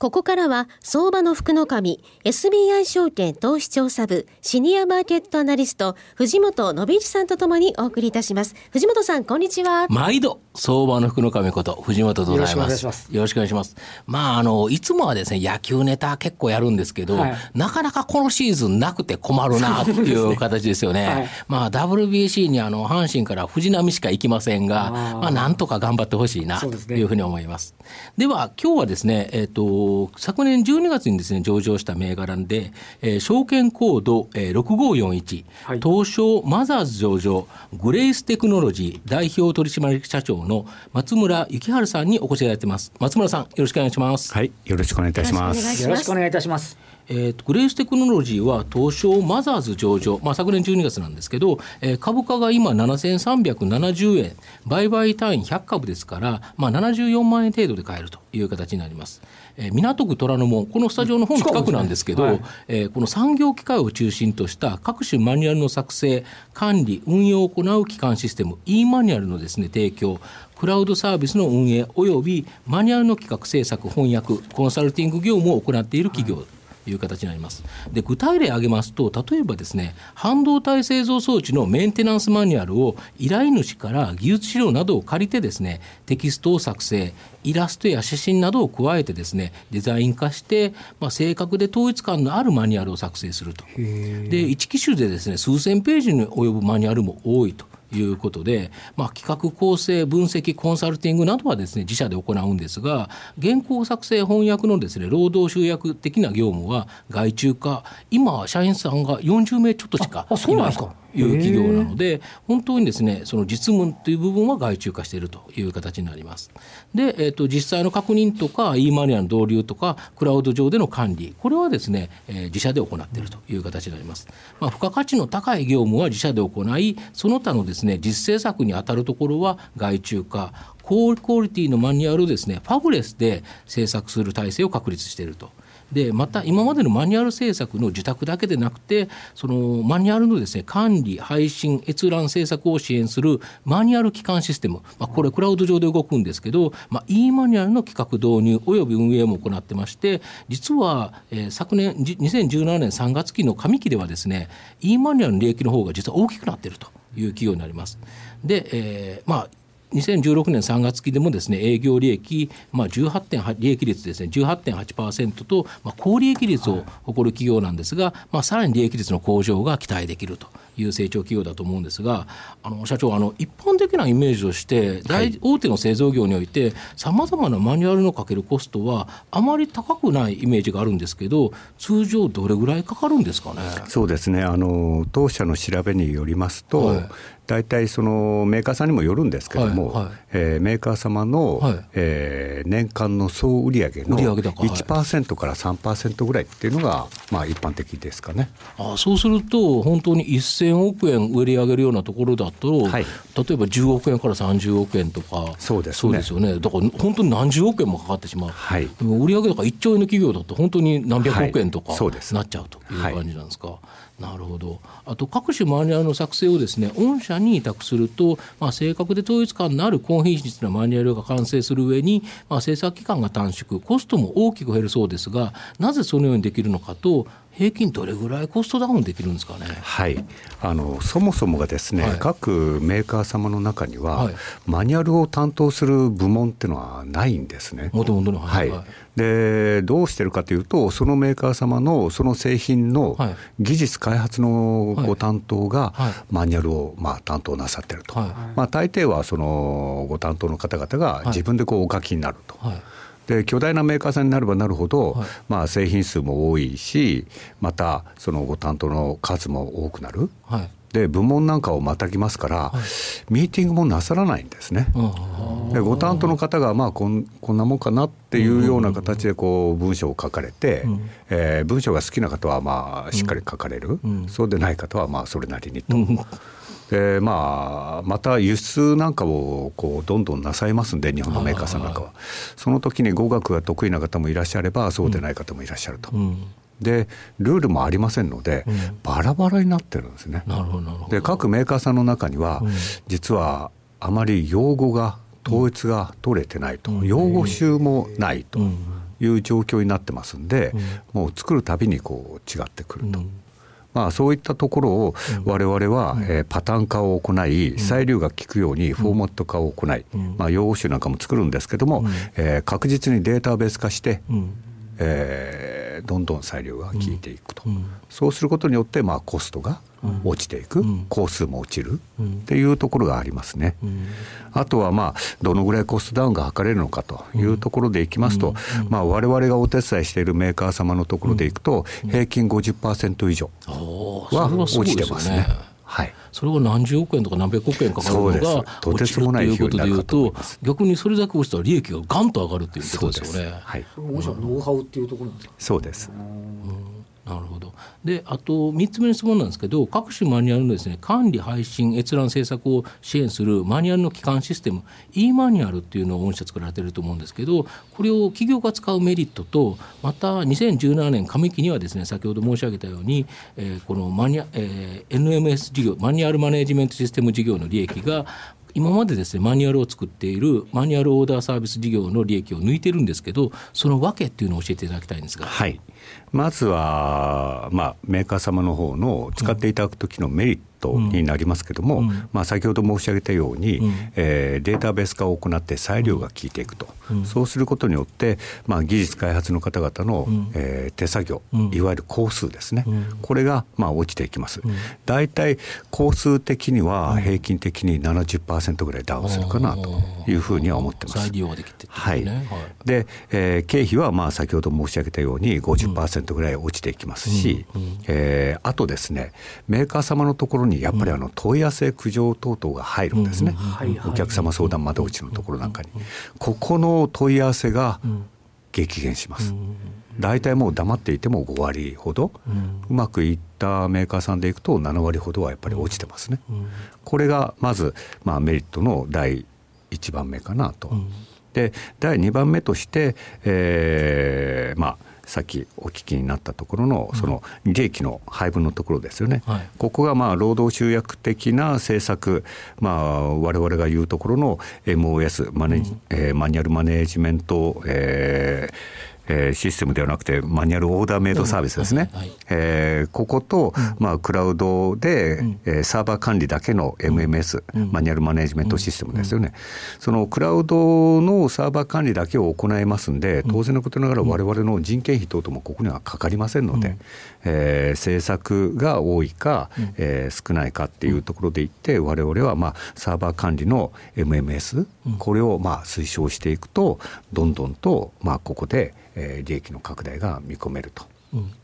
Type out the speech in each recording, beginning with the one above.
ここからは相場の福の神 SBI 証券投資調査部シニアマーケットアナリスト藤本信一さんとともにお送りいたします。藤本さんこんにちは。毎度相場の福の神こと藤本でございます。よろしくお願いします。まああのいつもはですね野球ネタ結構やるんですけど、はい、なかなかこのシーズンなくて困るなっていう形ですよね。はい、まあ WBC にあの阪神から藤浪しか行きませんがまあなんとか頑張ってほしいなというふうに思います。では今日はですねえっ、ー、と昨年12月にですね上場した銘柄で、えー、証券コード、えー、6541、はい、東証マザーズ上場グレイステクノロジー代表取締役社長の松村幸春さんにお越しいただいてます。松村さんよろしくお願いします。はいよろしくお願いいたします。よろしくお願いいたしますえーと、グレーステクノロジーは東証マザーズ上場、まあ、昨年12月なんですけど、えー、株価が今7370円。売買単位100株ですから、まあ、74万円程度で買えるという形になります。えー、港区虎ノ門。このスタジオの本近くなんですけど、ねはい、えー、この産業機械を中心とした各種マニュアルの作成管理運用を行う基幹システム e マニュアルのですね提供クラウドサービスの運営およびマニュアルの企画制作翻訳コンサルティング業務を行っている企業、はいいう形になります。で具体例挙げますと例えばですね半導体製造装置のメンテナンスマニュアルを依頼主から技術資料などを借りてですねテキストを作成イラストや写真などを加えてですねデザイン化して、まあ、正確で統一感のあるマニュアルを作成すると。で1機種でですね数千ページに及ぶマニュアルも多いと。いうことで、まあ、企画構成分析コンサルティングなどはですね自社で行うんですが原稿作成翻訳のですね労働集約的な業務は外注化今社員さんが40名ちょっとしかいない。という企業なので本当にですねその実務という部分は外注化しているという形になります。で、えーと、実際の確認とか e マニアの導入とかクラウド上での管理これはですね、えー、自社で行っているという形になります。まあ、付加価値の高い業務は自社で行いその他のですね実製作に当たるところは外注化高クオリティのマニュアルをですねファブレスで制作する体制を確立しているとでまた今までのマニュアル制作の受託だけでなくてそのマニュアルのですね管理配信閲覧制作を支援するマニュアル基幹システム、まあ、これクラウド上で動くんですけど、まあ、e マニュアルの企画導入および運営も行ってまして実は、えー、昨年2017年3月期の上期ではですね e マニュアルの利益の方が実は大きくなっているという企業になります。で、えー、まあ2016年3月期でもですね営業利益、まあ、18.8利益率ですね18.8%と、まあ、高利益率を誇る企業なんですが、はい、まあ、さらに利益率の向上が期待できるという成長企業だと思うんですがあの社長あの一般的なイメージとして大大手の製造業においてさまざまなマニュアルのかけるコストはあまり高くないイメージがあるんですけど通常どれぐらいかかるんですかね？そうですね。あの当社の調べによりますと、はい。大体そのメーカーさんにもよるんですけども、はいはい、えー、メーカー様の、はい、えー、年間の総売上の1%から3%ぐらいっていうのが、まあ、一般的ですかね。あそうすると、本当に1000億円売り上げるようなところだと、はい、例えば10億円から30億円とか、そうです、ね、そうですよね、だから本当に何十億円もかかってしまう、はい、売上高1兆円の企業だと、本当に何百億円とか、なっちゃうという感じなんですか。なるほど。あと各種マニュアルの作成をですね御社に委託すると、まあ、正確で統一感のある高品質なマニュアルが完成する上に、まあ、制作期間が短縮コストも大きく減るそうですがなぜそのようにできるのかと平均どれぐらいコストダウンできるんですかね？はい、あのそもそもがですね、はい、各メーカー様の中には、はい、マニュアルを担当する部門っていうのはないんですね。もともとの、はい、はい、でどうしてるかというと、そのメーカー様のその製品の技術開発のご担当が、マニュアルをまあ担当なさってると、まあ、大抵はそのご担当の方々が自分でこうお書きになると。で巨大なメーカーさんになればなるほど、はい、まあ、製品数も多いしまたそのご担当の数も多くなる。はいで部門なんかをまたぎますから、はい、ミーティングもなさらないんですね。でご担当の方がまあこんこんなもんかなっていうような形でこう文章を書かれて、うん、えー、文章が好きな方はまあしっかり書かれる、うん、そうでない方はまあそれなりにと。でまあ、また輸出なんかをこうどんどんなさいますんで日本のメーカーさんなんかは。その時に語学が得意な方もいらっしゃればそうでない方もいらっしゃると。うんでルールもありませんので、うん、バラバラになってるんですね。なるほどで各メーカーさんの中には、うん、実はあまり用語が統一が取れてないと、うん、用語集もないという状況になってますんで、もう作るたびにこう違ってくると。まあ、そういったところを我々は、えー、パターン化を行い裁量が効くようにフォーマット化を行い、まあ、用語集なんかも作るんですけども、えー、確実にデータベース化して、えー、どんどん裁量が効いていくと、そうすることによって、まあ、コストが落ちていく、工数も落ちる。っていうところがありますね。あとはまあどのぐらいコストダウンが図れるのかというところでいきますと、まあ我々がお手伝いしているメーカー様のところでいくと、平均50%以上は落ちてますね。はい、それが何十億円とか何百億円かかるのが落ちるということでいうと逆にそれだけ落ちたら利益がガンと上がるということですよね。はい、御社のノウハウっていうところなんですか？そうです。なるほど。であと3つ目の質問なんですけど各種マニュアルのです、ね、管理配信閲覧制作を支援するマニュアルの基幹システム e マニュアルっていうのを御社作られてると思うんですけどこれを企業が使うメリットとまた2017年上期にはですね先ほど申し上げたように、えー、このマニュ、えー、NMS 事業マニュアルマネジメントシステム事業の利益が今までですねマニュアルを作っているマニュアルオーダーサービス事業の利益を抜いてるんですけどその訳っていうのを教えていただきたいんですが。はいまずは、まあ、メーカー様の方の使っていただく時のメリットトになりますけれども、うん、まあ、先ほど申し上げたように、うん、えー、データベース化を行って裁量が効いていくと、うん、そうすることによって、まあ、技術開発の方々の、うん、えー、手作業、いわゆる工数ですね、これがまあ落ちていきます。大体工数的には平均的に70%ぐらいダウンするかなというふうには思ってます。できて、ね、はい、はい、で、えー、経費はまあ先ほど申し上げたように50%ぐらい落ちていきますし、うん、えー、あとですねメーカー様のところにやっぱりあの問い合わせ苦情等々が入るんですね、お客様相談窓口のところなんかに、ここの問い合わせが激減します。大体もう黙っていても5割ほど、うまくいったメーカーさんでいくと7割ほどはやっぱり落ちてますね。これがまず、まあ、メリットの第1番目かなと。で第2番目として、えー、まあさっきお聞きになったところのその利益の配分のところですよね、はい、ここがまあ労働集約的な政策、まあ、我々が言うところの MOS マネ、うん、えー、マニュアルマネージメント、えーえー、システムではなくてマニュアルオーダーメイドサービスですね、はい。はい、えー、ここと、うん、まあ、クラウドで、うん、えー、サーバー管理だけの MMS、うん、マニュアルマネジメントシステムですよね、そのクラウドのサーバー管理だけを行いますんで当然のことながら我々の人件費等々もここにはかかりませんので、うん、えー、政策が多いか、うん、えー、少ないかっていうところでいって我々はまあサーバー管理の MMS、これをまあ推奨していくとどんどんとまあここでえー、利益の拡大が見込めると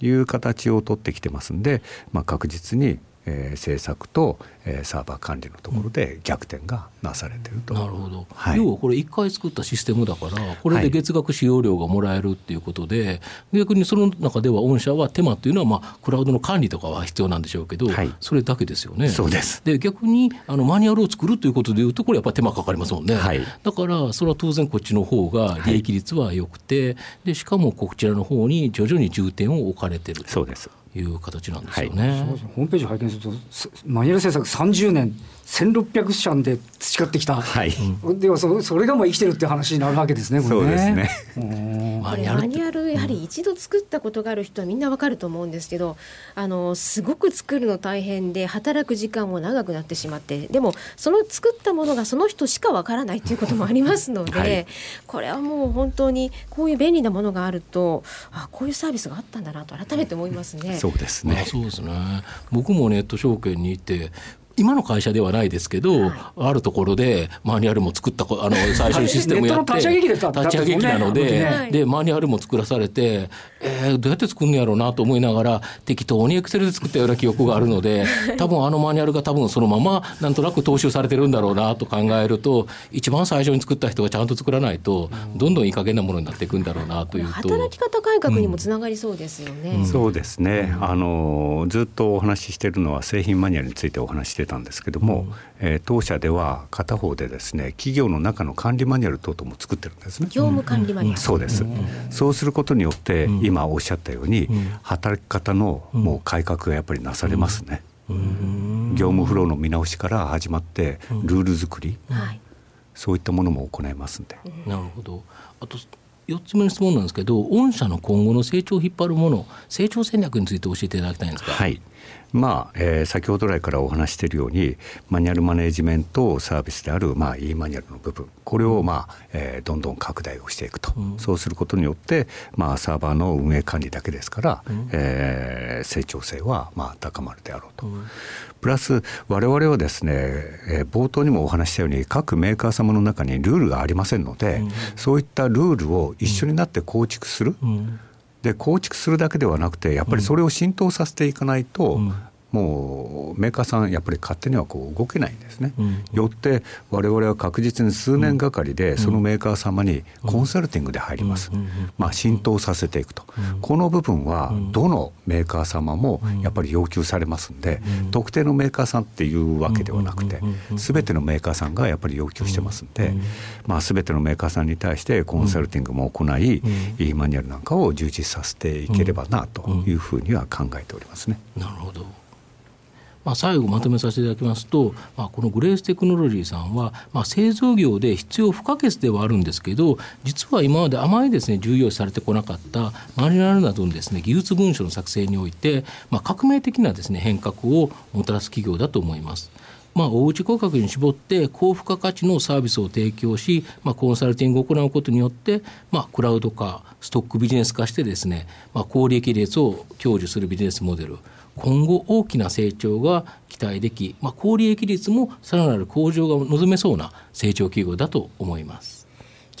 いう形を取ってきてますんで、まあ、確実にえー、政策と、えー、サーバー管理のところで逆転がなされてると、うん、なるほど、はい、要はこれ1回作ったシステムだからこれで月額使用料がもらえるっていうことで、はい、逆にその中では御社は手間っていうのは、まあ、クラウドの管理とかは必要なんでしょうけど、はい、それだけですよね。そうです。で逆にあのマニュアルを作るということでいうとこれやっぱり手間かかりますもんね、はい、だからそれは当然こっちの方が利益率は良くて、でしかもこちらの方に徐々に重点を置かれてるそうですいう形なんですよね。はい、ホームページ拝見するとマニュアル制作30年。1600社で培ってきた、はい、ではそそれがもう生きてるって話になるわけですね、これね。そうですねマニュアルやはり一度作ったことがある人はみんなわかると思うんですけどあのすごく作るの大変で働く時間も長くなってしまってでもその作ったものがその人しかわからないということもありますので、はい、これはもう本当にこういう便利なものがあるとあこういうサービスがあったんだなと改めて思いますね。そうですね。そうですね。僕もネット証券に行って今の会社ではないですけど、はい、あるところでマニュアルも作ったあの最初にシステムやって立ち上げ機なのでね、でマニュアルも作らされて、えー、どうやって作るんやろうなと思いながら適当にエクセルで作ったような記憶があるので 多分あのマニュアルが多分そのままなんとなく踏襲されてるんだろうなと考えると一番最初に作った人がちゃんと作らないとどんどんいい加減なものになっていくんだろうなというと。働き方改革にもつながりそうですよね。うん、そうですね。あのずっとお話ししているのは製品マニュアルについてお話してしてたんですけども、うん、えー、当社では片方でですね企業の中の管理マニュアル等々も作ってるんですね。業務管理マニュアル、そうです、そうすることによって、今おっしゃったように、働き方のもう改革がやっぱりなされますね、業務フローの見直しから始まってルール作り、そういったものも行いますんで、なるほど。あと4つ目の質問なんですけど御社の今後の成長を引っ張るもの成長戦略について教えていただきたいんですか。はい。まあえー、先ほど来からお話しているようにマニュアルマネジメントサービスである、まあ、e マニュアルの部分。これを、まあえー、どんどん拡大をしていくと、うん、そうすることによって、まあ、サーバーの運営管理だけですから、うん、えー、成長性は、まあ、高まるであろうと。うん、プラス我々はですね、えー、冒頭にもお話したように各メーカー様の中にルールがありませんので、うん、そういったルールを一緒になって構築する、で構築するだけではなくてやっぱりそれを浸透させていかないと、もうメーカーさんやっぱり勝手にはこう動けないんですね、うん、よって我々は確実に数年がかりでそのメーカー様にコンサルティングで入ります、まあ、浸透させていくと、この部分はどのメーカー様もやっぱり要求されますんで、特定のメーカーさんっていうわけではなくて全てのメーカーさんがやっぱり要求してますんで、まあ、全てのメーカーさんに対してコンサルティングも行い、マニュアルなんかを充実させていければなというふうには考えておりますね。なるほどまあ、最後まとめさせていただきますと、まあ、このグレーステクノロジーさんは、まあ、製造業で必要不可欠ではあるんですけど実は今まであまりですね重要視されてこなかったマニュアルなどのですね技術文書の作成において、まあ、革命的なですね変革をもたらす企業だと思います。まあ、おうち価格に絞って高付加価値のサービスを提供し、まあ、コンサルティングを行うことによって、まあ、クラウド化ストックビジネス化してですね、まあ、高利益率を享受するビジネスモデル今後大きな成長が期待でき、まあ、高利益率もさらなる向上が望めそうな成長企業だと思います。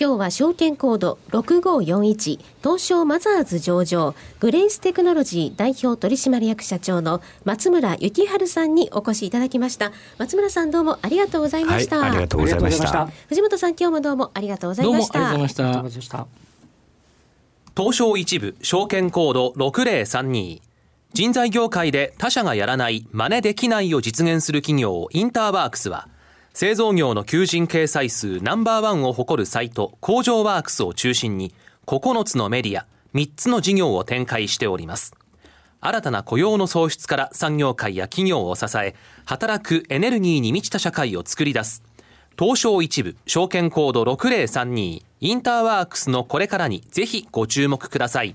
今日は証券コード6541東証マザーズ上場グレイステクノロジー代表取締役社長の松村幸春さんにお越しいただきました。松村さんどうもありがとうございました、はい、ありがとうございました。藤本さん今日もどうもありがとうございました。どうもありがとうございました。東証一部証券コード6032人材業界で他社がやらない真似できないを実現する企業インターワークスは製造業の求人掲載数ナンバーワンを誇るサイト工場ワークスを中心に9つのメディア3つの事業を展開しております。新たな雇用の創出から産業界や企業を支え働くエネルギーに満ちた社会を作り出す。東証一部証券コード6032インターワークスのこれからにぜひご注目ください。